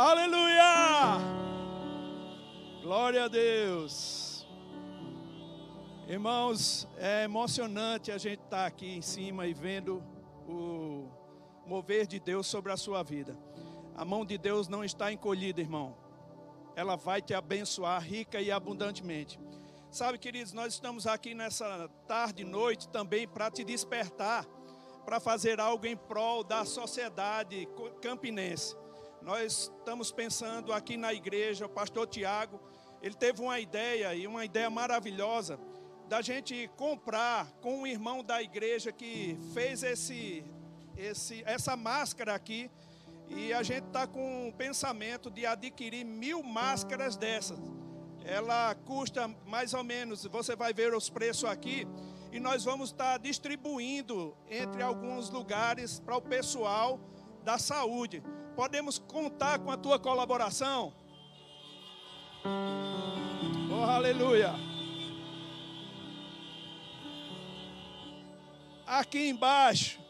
Aleluia! Glória a Deus. Irmãos, é emocionante a gente estar tá aqui em cima e vendo o mover de Deus sobre a sua vida. A mão de Deus não está encolhida, irmão. Ela vai te abençoar rica e abundantemente. Sabe, queridos, nós estamos aqui nessa tarde e noite também para te despertar, para fazer algo em prol da sociedade campinense. Nós estamos pensando aqui na igreja, o pastor Tiago, ele teve uma ideia e uma ideia maravilhosa da gente comprar com um irmão da igreja que fez esse, esse, essa máscara aqui. E a gente está com o pensamento de adquirir mil máscaras dessas. Ela custa mais ou menos, você vai ver os preços aqui. E nós vamos estar tá distribuindo entre alguns lugares para o pessoal da saúde. Podemos contar com a tua colaboração? Oh, aleluia. Aqui embaixo,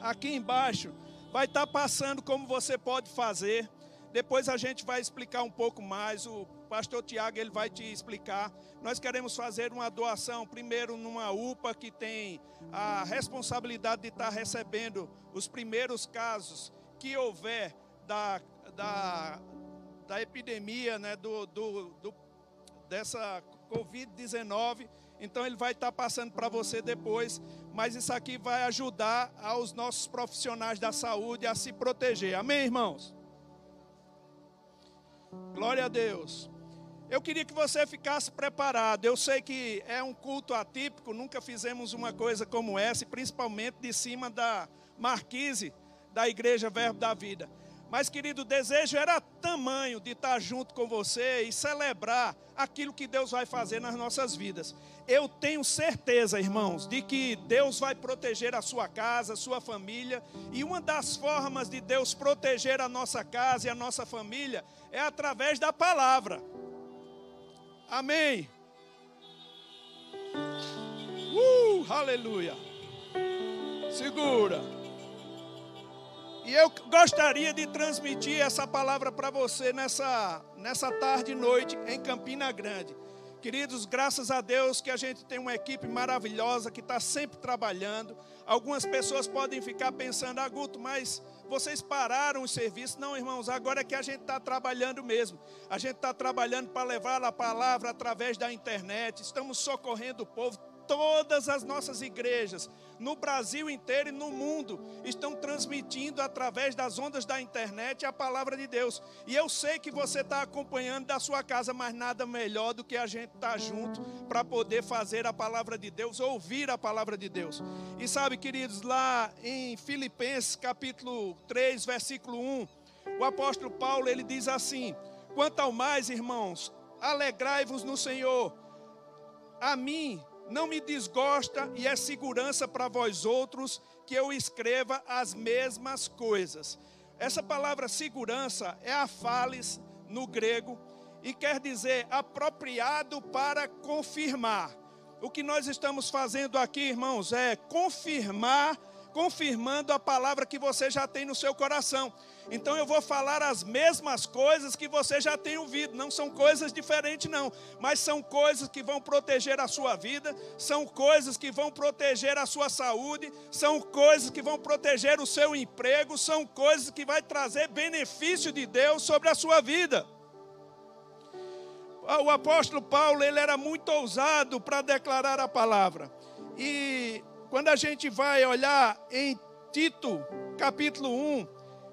aqui embaixo, vai estar tá passando como você pode fazer. Depois a gente vai explicar um pouco mais. O pastor Tiago ele vai te explicar. Nós queremos fazer uma doação, primeiro numa UPA que tem a responsabilidade de estar tá recebendo os primeiros casos que houver da, da, da epidemia, né, do, do, do dessa Covid-19. Então ele vai estar passando para você depois, mas isso aqui vai ajudar aos nossos profissionais da saúde a se proteger. Amém, irmãos? Glória a Deus. Eu queria que você ficasse preparado. Eu sei que é um culto atípico, nunca fizemos uma coisa como essa, principalmente de cima da marquise da Igreja Verbo da Vida. Mas, querido, o desejo era tamanho de estar junto com você e celebrar aquilo que Deus vai fazer nas nossas vidas. Eu tenho certeza, irmãos, de que Deus vai proteger a sua casa, a sua família, e uma das formas de Deus proteger a nossa casa e a nossa família é através da palavra. Amém. Uh, aleluia. Segura. E eu gostaria de transmitir essa palavra para você nessa, nessa tarde e noite em Campina Grande. Queridos, graças a Deus que a gente tem uma equipe maravilhosa que está sempre trabalhando. Algumas pessoas podem ficar pensando, ah, mas vocês pararam o serviço. Não, irmãos, agora é que a gente está trabalhando mesmo. A gente está trabalhando para levar a palavra através da internet. Estamos socorrendo o povo todas as nossas igrejas, no Brasil inteiro e no mundo, estão transmitindo através das ondas da internet a palavra de Deus. E eu sei que você está acompanhando da sua casa, mas nada melhor do que a gente estar tá junto para poder fazer a palavra de Deus, ouvir a palavra de Deus. E sabe, queridos, lá em Filipenses capítulo 3, versículo 1, o apóstolo Paulo ele diz assim: Quanto ao mais, irmãos, alegrai-vos no Senhor. A mim não me desgosta e é segurança para vós outros que eu escreva as mesmas coisas. Essa palavra segurança é a fales no grego e quer dizer apropriado para confirmar. O que nós estamos fazendo aqui, irmãos, é confirmar confirmando a palavra que você já tem no seu coração. Então eu vou falar as mesmas coisas que você já tem ouvido, não são coisas diferentes não, mas são coisas que vão proteger a sua vida, são coisas que vão proteger a sua saúde, são coisas que vão proteger o seu emprego, são coisas que vai trazer benefício de Deus sobre a sua vida. O apóstolo Paulo, ele era muito ousado para declarar a palavra. E quando a gente vai olhar em Tito, capítulo 1,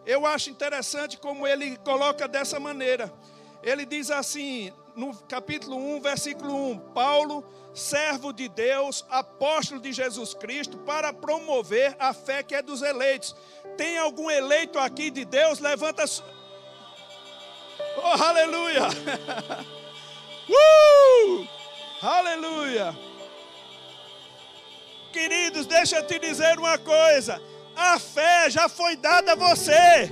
eu acho interessante como ele coloca dessa maneira. Ele diz assim, no capítulo 1, versículo 1: Paulo, servo de Deus, apóstolo de Jesus Cristo, para promover a fé que é dos eleitos. Tem algum eleito aqui de Deus? Levanta. Oh, aleluia! uh! Aleluia! Queridos, deixa eu te dizer uma coisa: a fé já foi dada a você.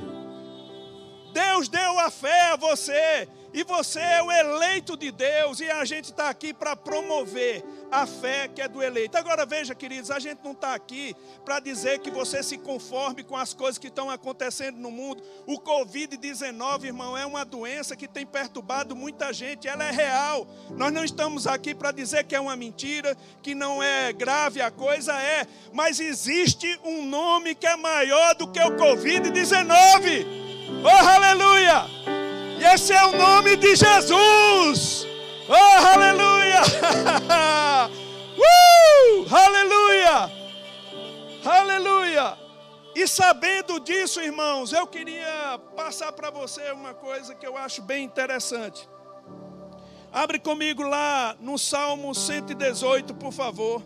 Deus deu a fé a você. E você é o eleito de Deus e a gente está aqui para promover a fé que é do eleito. Agora veja, queridos, a gente não está aqui para dizer que você se conforme com as coisas que estão acontecendo no mundo. O Covid-19, irmão, é uma doença que tem perturbado muita gente, ela é real. Nós não estamos aqui para dizer que é uma mentira, que não é grave a coisa, é. Mas existe um nome que é maior do que o Covid-19. Oh, aleluia! E esse é o nome de Jesus. Oh, aleluia! uh, aleluia! Aleluia! E sabendo disso, irmãos, eu queria passar para você uma coisa que eu acho bem interessante. Abre comigo lá no Salmo 118, por favor,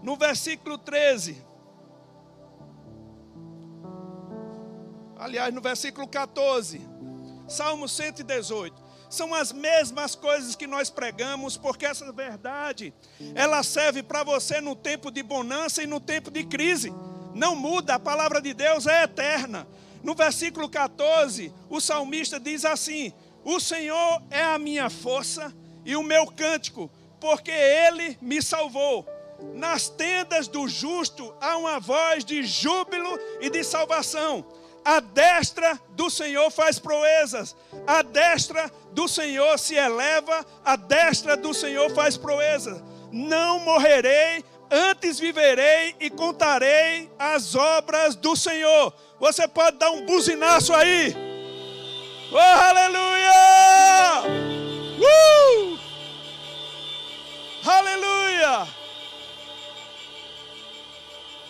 no versículo 13. Aliás, no versículo 14. Salmo 118 são as mesmas coisas que nós pregamos, porque essa verdade, ela serve para você no tempo de bonança e no tempo de crise. Não muda, a palavra de Deus é eterna. No versículo 14, o salmista diz assim: O Senhor é a minha força e o meu cântico, porque ele me salvou. Nas tendas do justo há uma voz de júbilo e de salvação. A destra do Senhor faz proezas, a destra do Senhor se eleva, a destra do Senhor faz proezas. Não morrerei, antes viverei e contarei as obras do Senhor. Você pode dar um buzinaço aí. Oh, aleluia! Uh! Aleluia!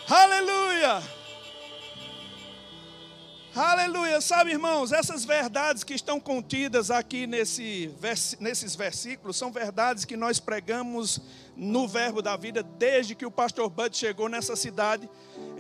Aleluia! Aleluia. Sabe, irmãos, essas verdades que estão contidas aqui nesse, nesses versículos são verdades que nós pregamos no Verbo da Vida desde que o pastor Bud chegou nessa cidade.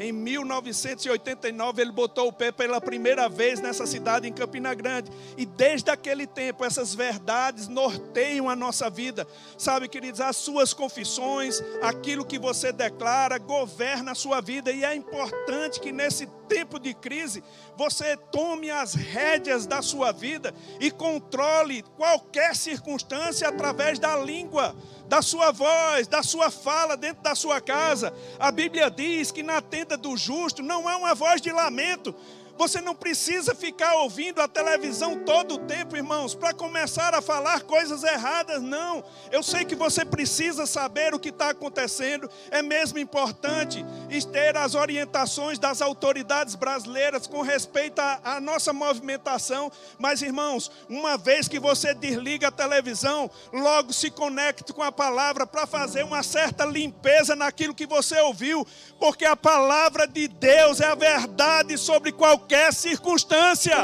Em 1989, ele botou o pé pela primeira vez nessa cidade, em Campina Grande. E desde aquele tempo, essas verdades norteiam a nossa vida. Sabe, queridos, as suas confissões, aquilo que você declara, governa a sua vida. E é importante que nesse tempo de crise, você tome as rédeas da sua vida e controle qualquer circunstância através da língua da sua voz, da sua fala dentro da sua casa. A Bíblia diz que na tenda do justo não é uma voz de lamento, você não precisa ficar ouvindo a televisão todo o tempo, irmãos, para começar a falar coisas erradas, não. Eu sei que você precisa saber o que está acontecendo, é mesmo importante ter as orientações das autoridades brasileiras com respeito à nossa movimentação, mas, irmãos, uma vez que você desliga a televisão, logo se conecte com a palavra para fazer uma certa limpeza naquilo que você ouviu, porque a palavra de Deus é a verdade sobre qualquer circunstância.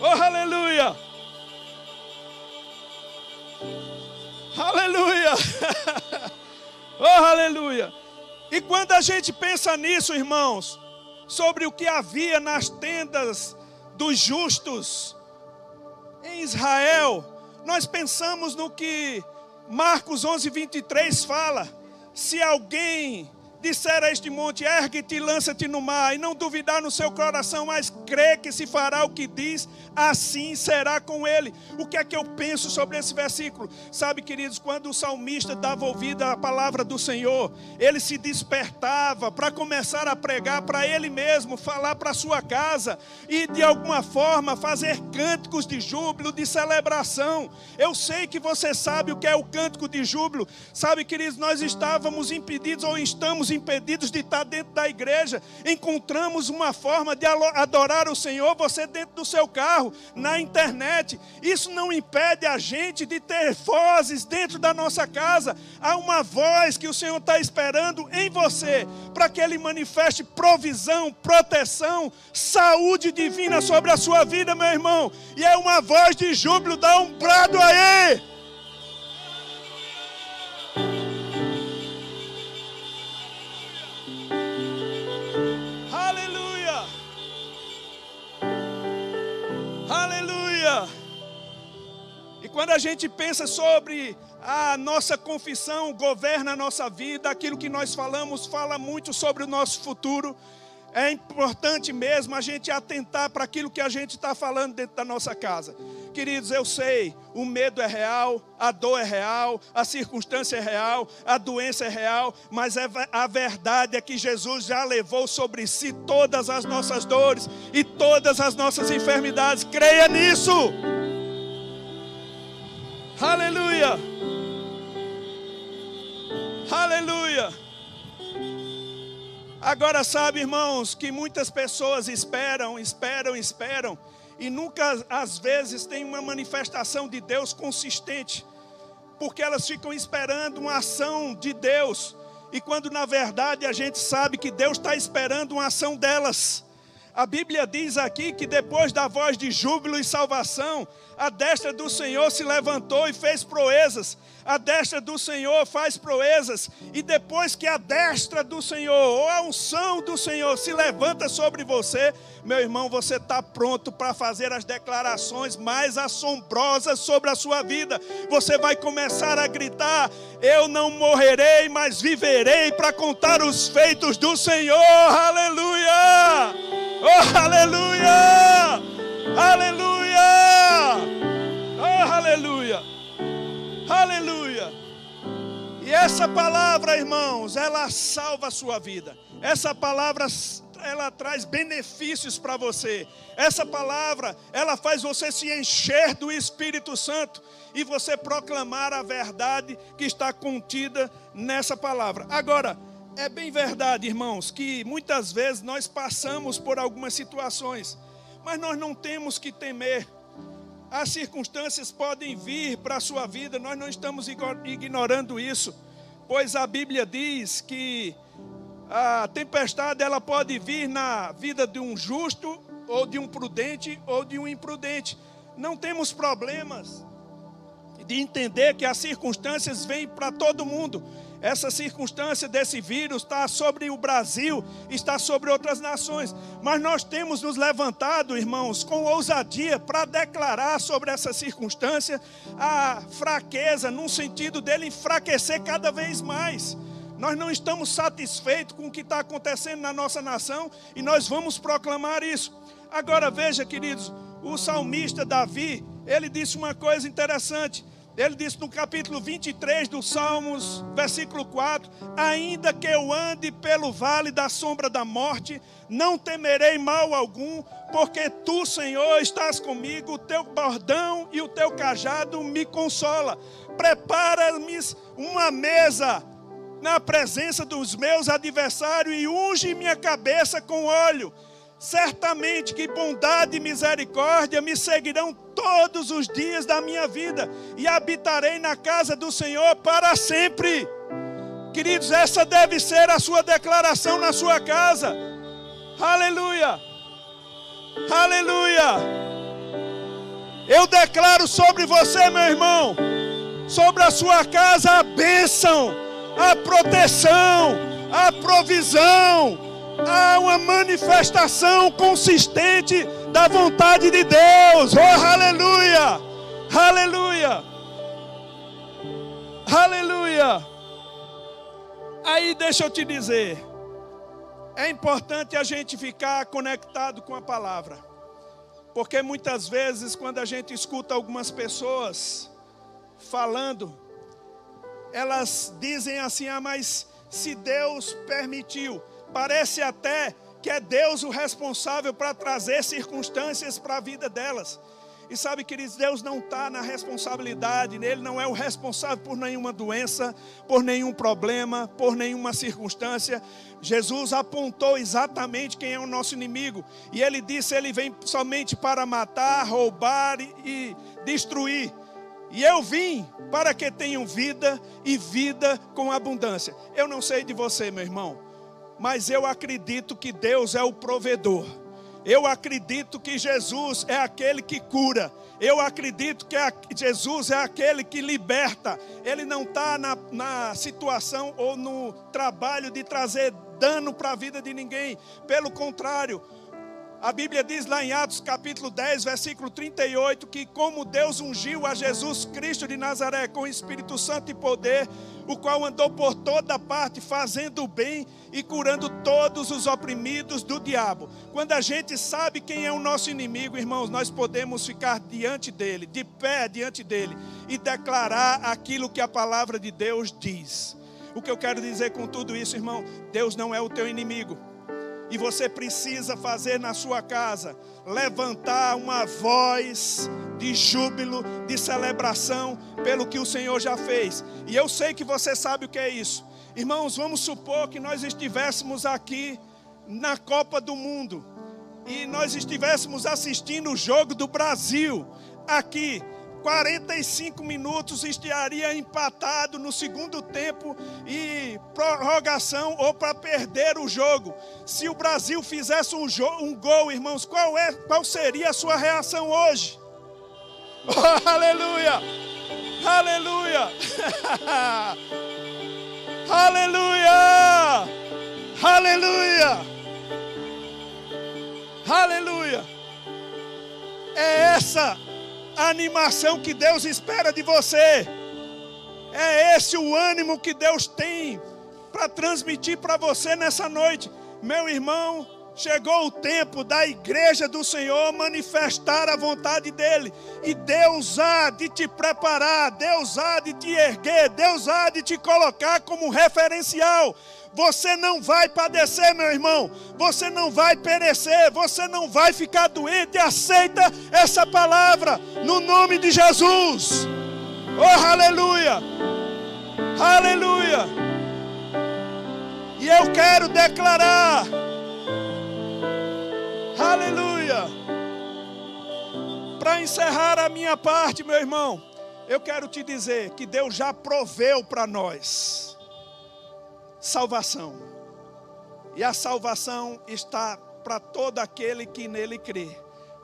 Oh, aleluia! Aleluia! oh, aleluia! E quando a gente pensa nisso, irmãos, sobre o que havia nas tendas dos justos em Israel, nós pensamos no que Marcos 11, 23 fala: se alguém disser a este monte: ergue-te e lança-te no mar, e não duvidar no seu coração, mas crê que se fará o que diz, assim será com ele. O que é que eu penso sobre esse versículo? Sabe, queridos, quando o salmista dava ouvido à palavra do Senhor, ele se despertava para começar a pregar para ele mesmo, falar para sua casa e de alguma forma fazer cânticos de júbilo, de celebração. Eu sei que você sabe o que é o cântico de júbilo. Sabe, queridos, nós estávamos impedidos ou estamos impedidos de estar dentro da igreja. Encontramos uma forma de adorar o Senhor, você dentro do seu carro, na internet. Isso não impede a gente de ter vozes dentro da nossa casa. Há uma voz que o Senhor está esperando em você, para que Ele manifeste provisão, proteção, saúde divina sobre a sua vida, meu irmão. E é uma voz de júbilo, dá um brado aí. Gente pensa sobre a nossa confissão, governa a nossa vida, aquilo que nós falamos fala muito sobre o nosso futuro. É importante mesmo a gente atentar para aquilo que a gente está falando dentro da nossa casa. Queridos, eu sei, o medo é real, a dor é real, a circunstância é real, a doença é real, mas é a verdade é que Jesus já levou sobre si todas as nossas dores e todas as nossas enfermidades. Creia nisso. Aleluia. Aleluia. Agora sabe, irmãos, que muitas pessoas esperam, esperam, esperam e nunca às vezes tem uma manifestação de Deus consistente, porque elas ficam esperando uma ação de Deus, e quando na verdade a gente sabe que Deus está esperando uma ação delas. A Bíblia diz aqui que depois da voz de júbilo e salvação, a destra do Senhor se levantou e fez proezas. A destra do Senhor faz proezas. E depois que a destra do Senhor, ou a unção do Senhor se levanta sobre você, meu irmão, você está pronto para fazer as declarações mais assombrosas sobre a sua vida. Você vai começar a gritar: Eu não morrerei, mas viverei para contar os feitos do Senhor. Aleluia! Oh, aleluia! Aleluia! Oh, aleluia! Aleluia! E essa palavra, irmãos, ela salva a sua vida. Essa palavra ela traz benefícios para você. Essa palavra, ela faz você se encher do Espírito Santo e você proclamar a verdade que está contida nessa palavra. Agora, é bem verdade, irmãos, que muitas vezes nós passamos por algumas situações, mas nós não temos que temer. As circunstâncias podem vir para a sua vida, nós não estamos ignorando isso, pois a Bíblia diz que a tempestade ela pode vir na vida de um justo, ou de um prudente, ou de um imprudente. Não temos problemas de entender que as circunstâncias vêm para todo mundo. Essa circunstância desse vírus está sobre o Brasil, está sobre outras nações. Mas nós temos nos levantado, irmãos, com ousadia para declarar sobre essa circunstância a fraqueza, num sentido dele enfraquecer cada vez mais. Nós não estamos satisfeitos com o que está acontecendo na nossa nação e nós vamos proclamar isso. Agora veja, queridos, o salmista Davi, ele disse uma coisa interessante. Ele disse no capítulo 23 dos Salmos, versículo 4: Ainda que eu ande pelo vale da sombra da morte, não temerei mal algum, porque tu, Senhor, estás comigo, o teu bordão e o teu cajado me consola. Prepara-me uma mesa na presença dos meus adversários e unge minha cabeça com óleo. Certamente que bondade e misericórdia me seguirão todos os dias da minha vida e habitarei na casa do Senhor para sempre. Queridos, essa deve ser a sua declaração na sua casa. Aleluia! Aleluia! Eu declaro sobre você, meu irmão, sobre a sua casa a bênção a proteção, a provisão, há uma manifestação consistente da vontade de Deus. Oh, aleluia! Aleluia! Aleluia! Aí deixa eu te dizer, é importante a gente ficar conectado com a palavra, porque muitas vezes, quando a gente escuta algumas pessoas falando, elas dizem assim: ah, mas se Deus permitiu, parece até que é Deus o responsável para trazer circunstâncias para a vida delas. E sabe, queridos, Deus não está na responsabilidade, Ele não é o responsável por nenhuma doença, por nenhum problema, por nenhuma circunstância. Jesus apontou exatamente quem é o nosso inimigo, e Ele disse: Ele vem somente para matar, roubar e destruir. E eu vim para que tenham vida e vida com abundância. Eu não sei de você, meu irmão, mas eu acredito que Deus é o provedor. Eu acredito que Jesus é aquele que cura. Eu acredito que Jesus é aquele que liberta. Ele não está na, na situação ou no trabalho de trazer dano para a vida de ninguém. Pelo contrário, A Bíblia diz lá em Atos capítulo 10, versículo 38, que como Deus ungiu a Jesus Cristo de Nazaré com o Espírito Santo e poder, o qual andou por toda parte fazendo o bem e curando todos os oprimidos do diabo. Quando a gente sabe quem é o nosso inimigo, irmãos, nós podemos ficar diante dele, de pé diante dele e declarar aquilo que a palavra de Deus diz. O que eu quero dizer com tudo isso, irmão, Deus não é o teu inimigo. E você precisa fazer na sua casa, levantar uma voz de júbilo, de celebração pelo que o Senhor já fez. E eu sei que você sabe o que é isso. Irmãos, vamos supor que nós estivéssemos aqui na Copa do Mundo e nós estivéssemos assistindo o jogo do Brasil aqui 45 minutos estaria empatado no segundo tempo e prorrogação ou para perder o jogo. Se o Brasil fizesse um, um gol, irmãos, qual, é, qual seria a sua reação hoje? Oh, aleluia! Aleluia! aleluia! Aleluia! Aleluia! É essa animação que Deus espera de você. É esse o ânimo que Deus tem para transmitir para você nessa noite. Meu irmão, chegou o tempo da igreja do Senhor manifestar a vontade dEle. E Deus há de te preparar, Deus há de te erguer, Deus há de te colocar como referencial. Você não vai padecer, meu irmão. Você não vai perecer. Você não vai ficar doente. Aceita essa palavra no nome de Jesus. Oh, aleluia! Aleluia! E eu quero declarar. Aleluia! Para encerrar a minha parte, meu irmão, eu quero te dizer que Deus já proveu para nós salvação. E a salvação está para todo aquele que nele crê.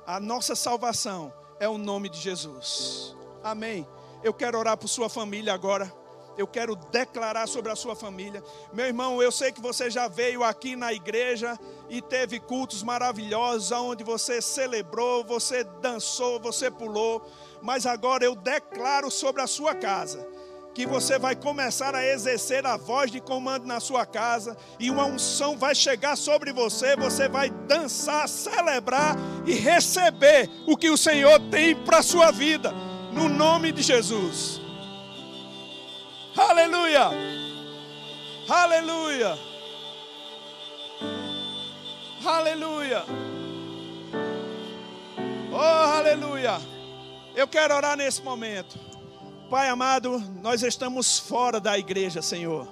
A nossa salvação é o nome de Jesus. Amém. Eu quero orar por sua família agora. Eu quero declarar sobre a sua família. Meu irmão, eu sei que você já veio aqui na igreja e teve cultos maravilhosos, onde você celebrou, você dançou, você pulou. Mas agora eu declaro sobre a sua casa que você vai começar a exercer a voz de comando na sua casa e uma unção vai chegar sobre você, você vai dançar, celebrar e receber o que o Senhor tem para a sua vida, no nome de Jesus. Aleluia! Aleluia! Aleluia! Oh, aleluia! Eu quero orar nesse momento. Pai amado, nós estamos fora da igreja, Senhor.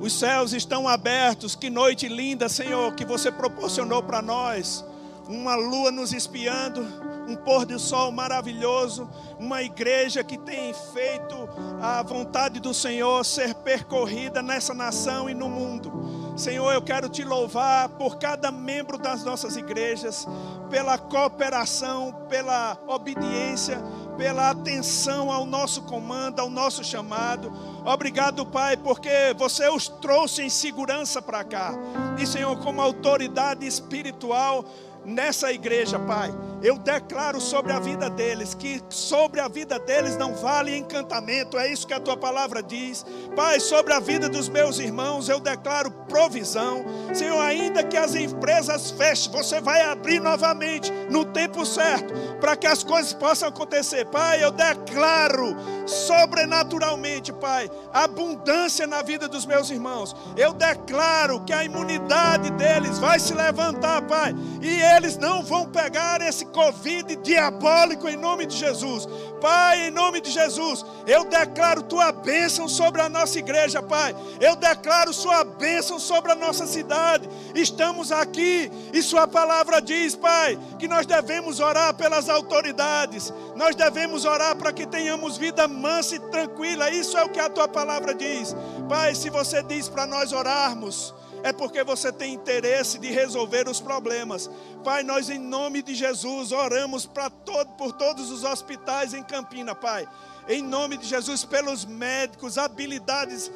Os céus estão abertos, que noite linda, Senhor, que você proporcionou para nós. Uma lua nos espiando, um pôr do sol maravilhoso, uma igreja que tem feito a vontade do Senhor ser percorrida nessa nação e no mundo. Senhor, eu quero te louvar por cada membro das nossas igrejas, pela cooperação, pela obediência pela atenção ao nosso comando, ao nosso chamado. Obrigado, Pai, porque você os trouxe em segurança para cá. E, Senhor, como autoridade espiritual, nessa igreja, Pai. Eu declaro sobre a vida deles que sobre a vida deles não vale encantamento, é isso que a tua palavra diz. Pai, sobre a vida dos meus irmãos, eu declaro provisão. Senhor, ainda que as empresas fechem, você vai abrir novamente no tempo certo, para que as coisas possam acontecer. Pai, eu declaro sobrenaturalmente, Pai, abundância na vida dos meus irmãos. Eu declaro que a imunidade deles vai se levantar, Pai, e eles não vão pegar esse Covid diabólico em nome de Jesus. Pai, em nome de Jesus, eu declaro tua bênção sobre a nossa igreja, Pai. Eu declaro sua bênção sobre a nossa cidade. Estamos aqui e sua palavra diz, Pai, que nós devemos orar pelas autoridades. Nós devemos orar para que tenhamos vida mansa e tranquila. Isso é o que a tua palavra diz. Pai, se você diz para nós orarmos, é porque você tem interesse de resolver os problemas. Pai, nós em nome de Jesus oramos todo, por todos os hospitais em Campina, Pai. Em nome de Jesus, pelos médicos, habilidades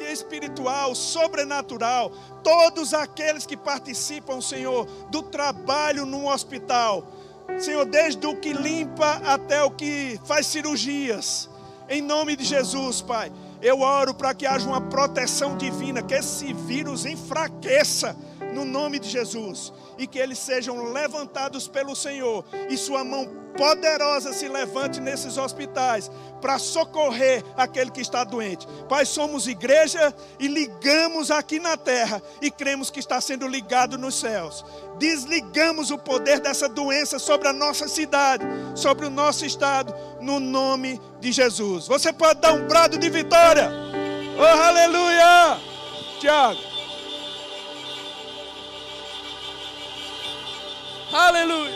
espiritual, sobrenatural. Todos aqueles que participam, Senhor, do trabalho num hospital. Senhor, desde o que limpa até o que faz cirurgias. Em nome de Jesus, Pai. Eu oro para que haja uma proteção divina, que esse vírus enfraqueça no nome de Jesus e que eles sejam levantados pelo Senhor e sua mão poderosa se levante nesses hospitais para socorrer aquele que está doente. Pai, somos igreja e ligamos aqui na terra e cremos que está sendo ligado nos céus. Desligamos o poder dessa doença sobre a nossa cidade, sobre o nosso estado, no nome de Jesus. Você pode dar um brado de vitória. Oh, aleluia! Tiago. Aleluia.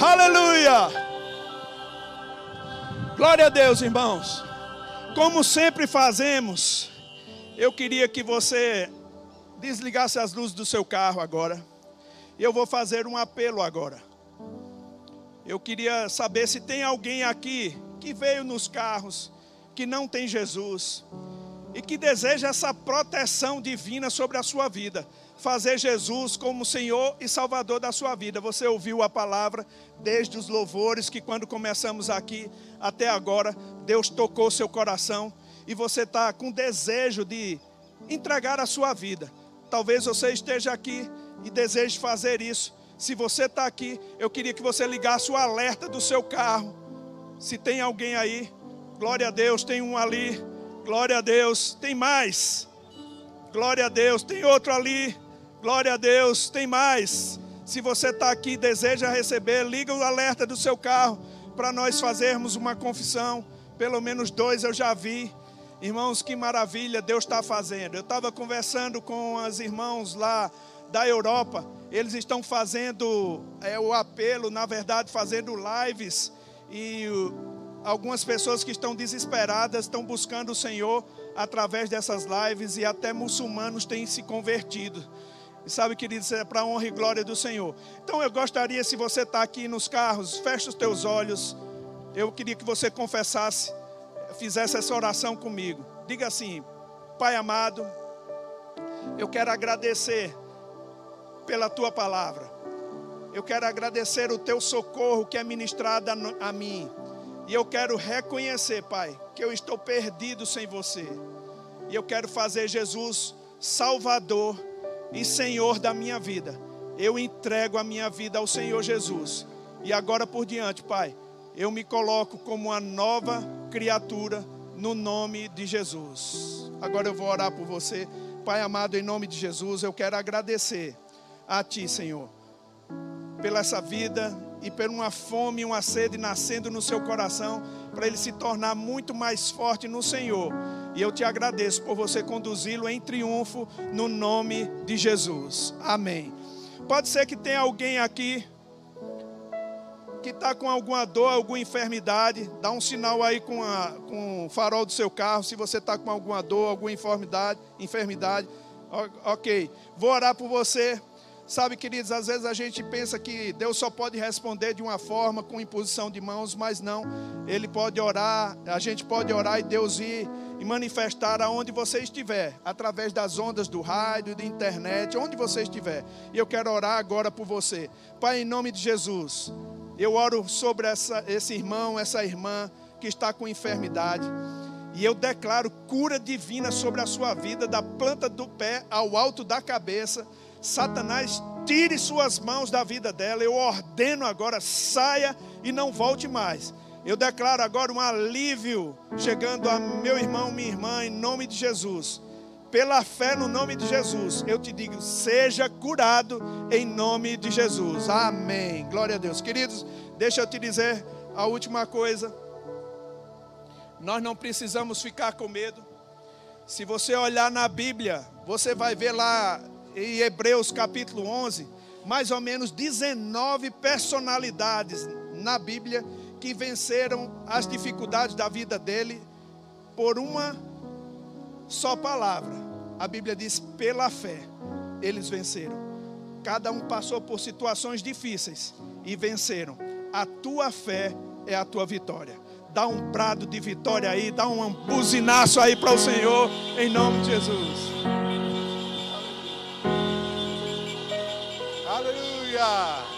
aleluia! Glória a Deus, irmãos. Como sempre fazemos, eu queria que você desligasse as luzes do seu carro agora. Eu vou fazer um apelo agora. Eu queria saber se tem alguém aqui que veio nos carros, que não tem Jesus e que deseja essa proteção divina sobre a sua vida fazer Jesus como Senhor e Salvador da sua vida. Você ouviu a palavra desde os louvores que quando começamos aqui até agora, Deus tocou seu coração e você está com desejo de entregar a sua vida. Talvez você esteja aqui e deseje fazer isso. Se você está aqui, eu queria que você ligasse o alerta do seu carro. Se tem alguém aí, glória a Deus, tem um ali, glória a Deus, tem mais, glória a Deus, tem outro ali, Glória a Deus. Tem mais. Se você está aqui e deseja receber, liga o alerta do seu carro para nós fazermos uma confissão. Pelo menos dois eu já vi. Irmãos, que maravilha Deus está fazendo. Eu estava conversando com os irmãos lá da Europa. Eles estão fazendo é, o apelo, na verdade, fazendo lives. E algumas pessoas que estão desesperadas estão buscando o Senhor através dessas lives. E até muçulmanos têm se convertido. E sabe, queridos, é para a honra e glória do Senhor. Então eu gostaria, se você está aqui nos carros, feche os teus olhos. Eu queria que você confessasse, fizesse essa oração comigo. Diga assim: Pai amado, eu quero agradecer pela tua palavra. Eu quero agradecer o teu socorro que é ministrado a mim. E eu quero reconhecer, Pai, que eu estou perdido sem você. E eu quero fazer Jesus Salvador e Senhor da minha vida. Eu entrego a minha vida ao Senhor Jesus. E agora por diante, Pai, eu me coloco como uma nova criatura no nome de Jesus. Agora eu vou orar por você. Pai amado, em nome de Jesus, eu quero agradecer a Ti, Senhor, pela essa vida e por uma fome e uma sede nascendo no seu coração, para ele se tornar muito mais forte no Senhor e eu te agradeço por você conduzi-lo em triunfo no nome de Jesus. Amém. Pode ser que tenha alguém aqui que está com alguma dor, alguma enfermidade. Dá um sinal aí com, a, com o farol do seu carro. Se você está com alguma dor, alguma enfermidade, enfermidade. Ok. Vou orar por você. Sabe, queridos, às vezes a gente pensa que Deus só pode responder de uma forma, com imposição de mãos, mas não. Ele pode orar, a gente pode orar e Deus ir e manifestar aonde você estiver, através das ondas do rádio, da internet, onde você estiver. E eu quero orar agora por você. Pai, em nome de Jesus, eu oro sobre essa, esse irmão, essa irmã que está com enfermidade. E eu declaro cura divina sobre a sua vida, da planta do pé ao alto da cabeça Satanás, tire suas mãos da vida dela. Eu ordeno agora, saia e não volte mais. Eu declaro agora um alívio chegando a meu irmão, minha irmã, em nome de Jesus. Pela fé no nome de Jesus, eu te digo, seja curado em nome de Jesus. Amém. Glória a Deus. Queridos, deixa eu te dizer a última coisa. Nós não precisamos ficar com medo. Se você olhar na Bíblia, você vai ver lá em Hebreus capítulo 11, mais ou menos 19 personalidades na Bíblia que venceram as dificuldades da vida dele por uma só palavra. A Bíblia diz: pela fé, eles venceram. Cada um passou por situações difíceis e venceram. A tua fé é a tua vitória. Dá um brado de vitória aí, dá um buzinaço aí para o Senhor, em nome de Jesus. Aleluia!